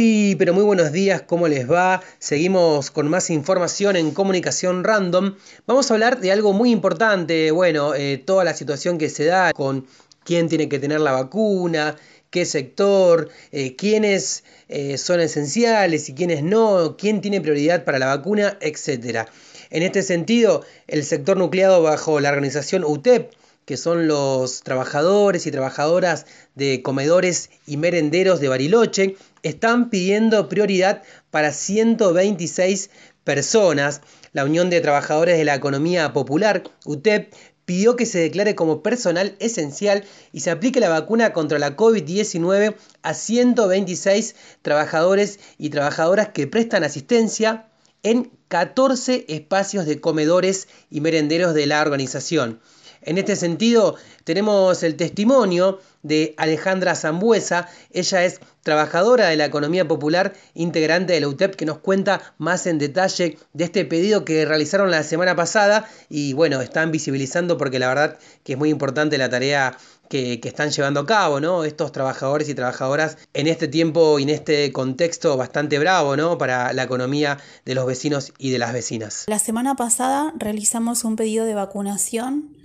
Muy, pero muy buenos días, ¿cómo les va? Seguimos con más información en comunicación random. Vamos a hablar de algo muy importante, bueno, eh, toda la situación que se da con quién tiene que tener la vacuna, qué sector, eh, quiénes eh, son esenciales y quiénes no, quién tiene prioridad para la vacuna, etc. En este sentido, el sector nucleado bajo la organización UTEP que son los trabajadores y trabajadoras de comedores y merenderos de Bariloche, están pidiendo prioridad para 126 personas. La Unión de Trabajadores de la Economía Popular, UTEP, pidió que se declare como personal esencial y se aplique la vacuna contra la COVID-19 a 126 trabajadores y trabajadoras que prestan asistencia en 14 espacios de comedores y merenderos de la organización. En este sentido, tenemos el testimonio de Alejandra Zambuesa. Ella es trabajadora de la economía popular, integrante de la UTEP, que nos cuenta más en detalle de este pedido que realizaron la semana pasada y bueno, están visibilizando porque la verdad que es muy importante la tarea que, que, están llevando a cabo, ¿no? Estos trabajadores y trabajadoras en este tiempo y en este contexto bastante bravo, ¿no? Para la economía de los vecinos y de las vecinas. La semana pasada realizamos un pedido de vacunación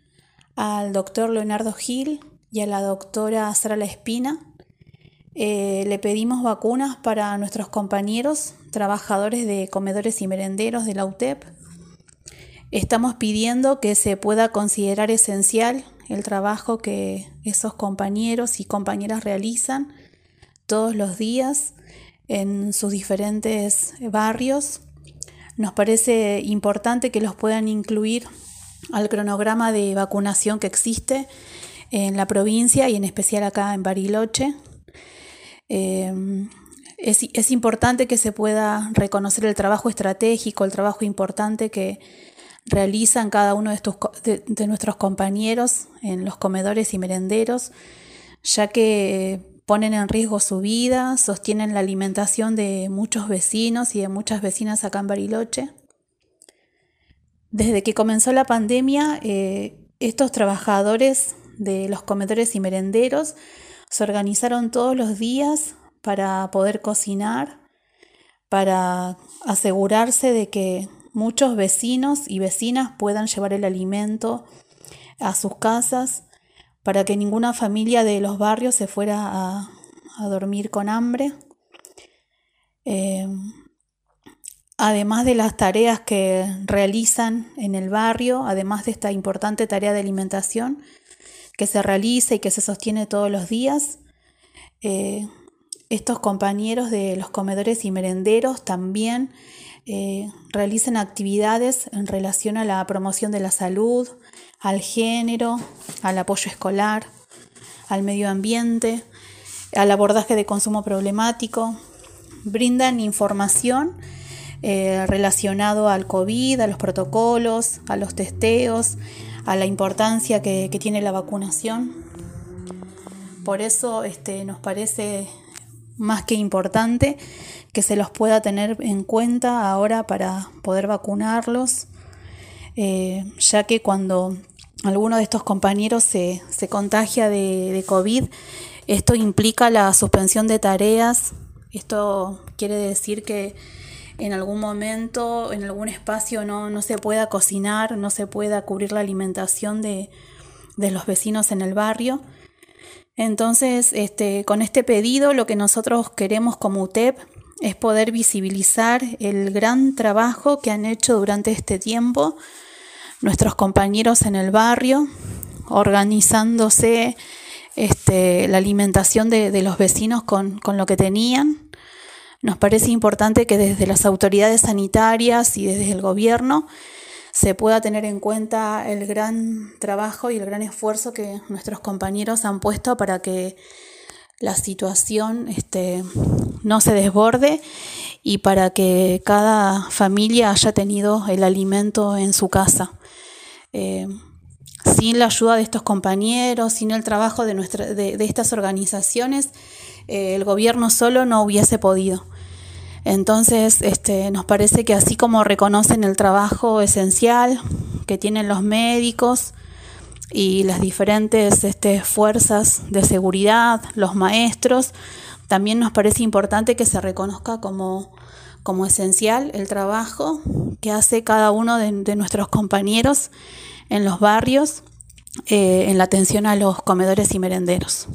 al doctor Leonardo Gil y a la doctora Sara La Espina. Eh, le pedimos vacunas para nuestros compañeros trabajadores de comedores y merenderos de la UTEP. Estamos pidiendo que se pueda considerar esencial el trabajo que esos compañeros y compañeras realizan todos los días en sus diferentes barrios. Nos parece importante que los puedan incluir al cronograma de vacunación que existe en la provincia y en especial acá en Bariloche. Em, es, importante que se pueda reconocer el trabajo estratégico, el trabajo importante que realizan cada uno de, estos, de nuestros compañeros en los comedores y merenderos, ya que ponen en riesgo su vida, sostienen la alimentación de muchos vecinos y de muchas vecinas acá en Bariloche. Desde que comenzó la pandemia, eh, estos trabajadores de los comedores y merenderos se organizaron todos los días para poder cocinar, para asegurarse de que muchos vecinos y vecinas puedan llevar el alimento a sus casas, para que ninguna familia de los barrios se fuera a, dormir con hambre. Eh, Además de las tareas que realizan en el barrio, además de esta importante tarea de alimentación que se realiza y que se sostiene todos los días, eh, estos compañeros de los comedores y merenderos también eh, realizan actividades en relación a la promoción de la salud, al género, al apoyo escolar, al medio ambiente, al abordaje de consumo problemático, brindan información eh, relacionado al COVID, a los protocolos, a los testeos, a la importancia que, tiene la vacunación. Por eso este, nos parece más que importante que se los pueda tener en cuenta ahora para poder vacunarlos, eh, ya que cuando alguno de estos compañeros se, contagia de, de, COVID, esto implica la suspensión de tareas, esto quiere decir que en algún momento, en algún espacio no, no se pueda cocinar, no se pueda cubrir la alimentación de, de los vecinos en el barrio. Entonces, este, con este pedido lo que nosotros queremos como UTEP es poder visibilizar el gran trabajo que han hecho durante este tiempo nuestros compañeros en el barrio, organizándose este, la alimentación de, de los vecinos con, con, lo que tenían, nos parece importante que desde las autoridades sanitarias y desde el gobierno se pueda tener en cuenta el gran trabajo y el gran esfuerzo que nuestros compañeros han puesto para que la situación este, no se desborde y para que cada familia haya tenido el alimento en su casa. Eh, sin la ayuda de estos compañeros, sin el trabajo de, de, estas organizaciones, eh, el gobierno solo no hubiese podido. Entonces, este, nos parece que así como reconocen el trabajo esencial que tienen los médicos y las diferentes este, fuerzas de seguridad, los maestros, también nos parece importante que se reconozca como, como esencial el trabajo que hace cada uno de, nuestros compañeros en los barrios eh, en la atención a los comedores y merenderos.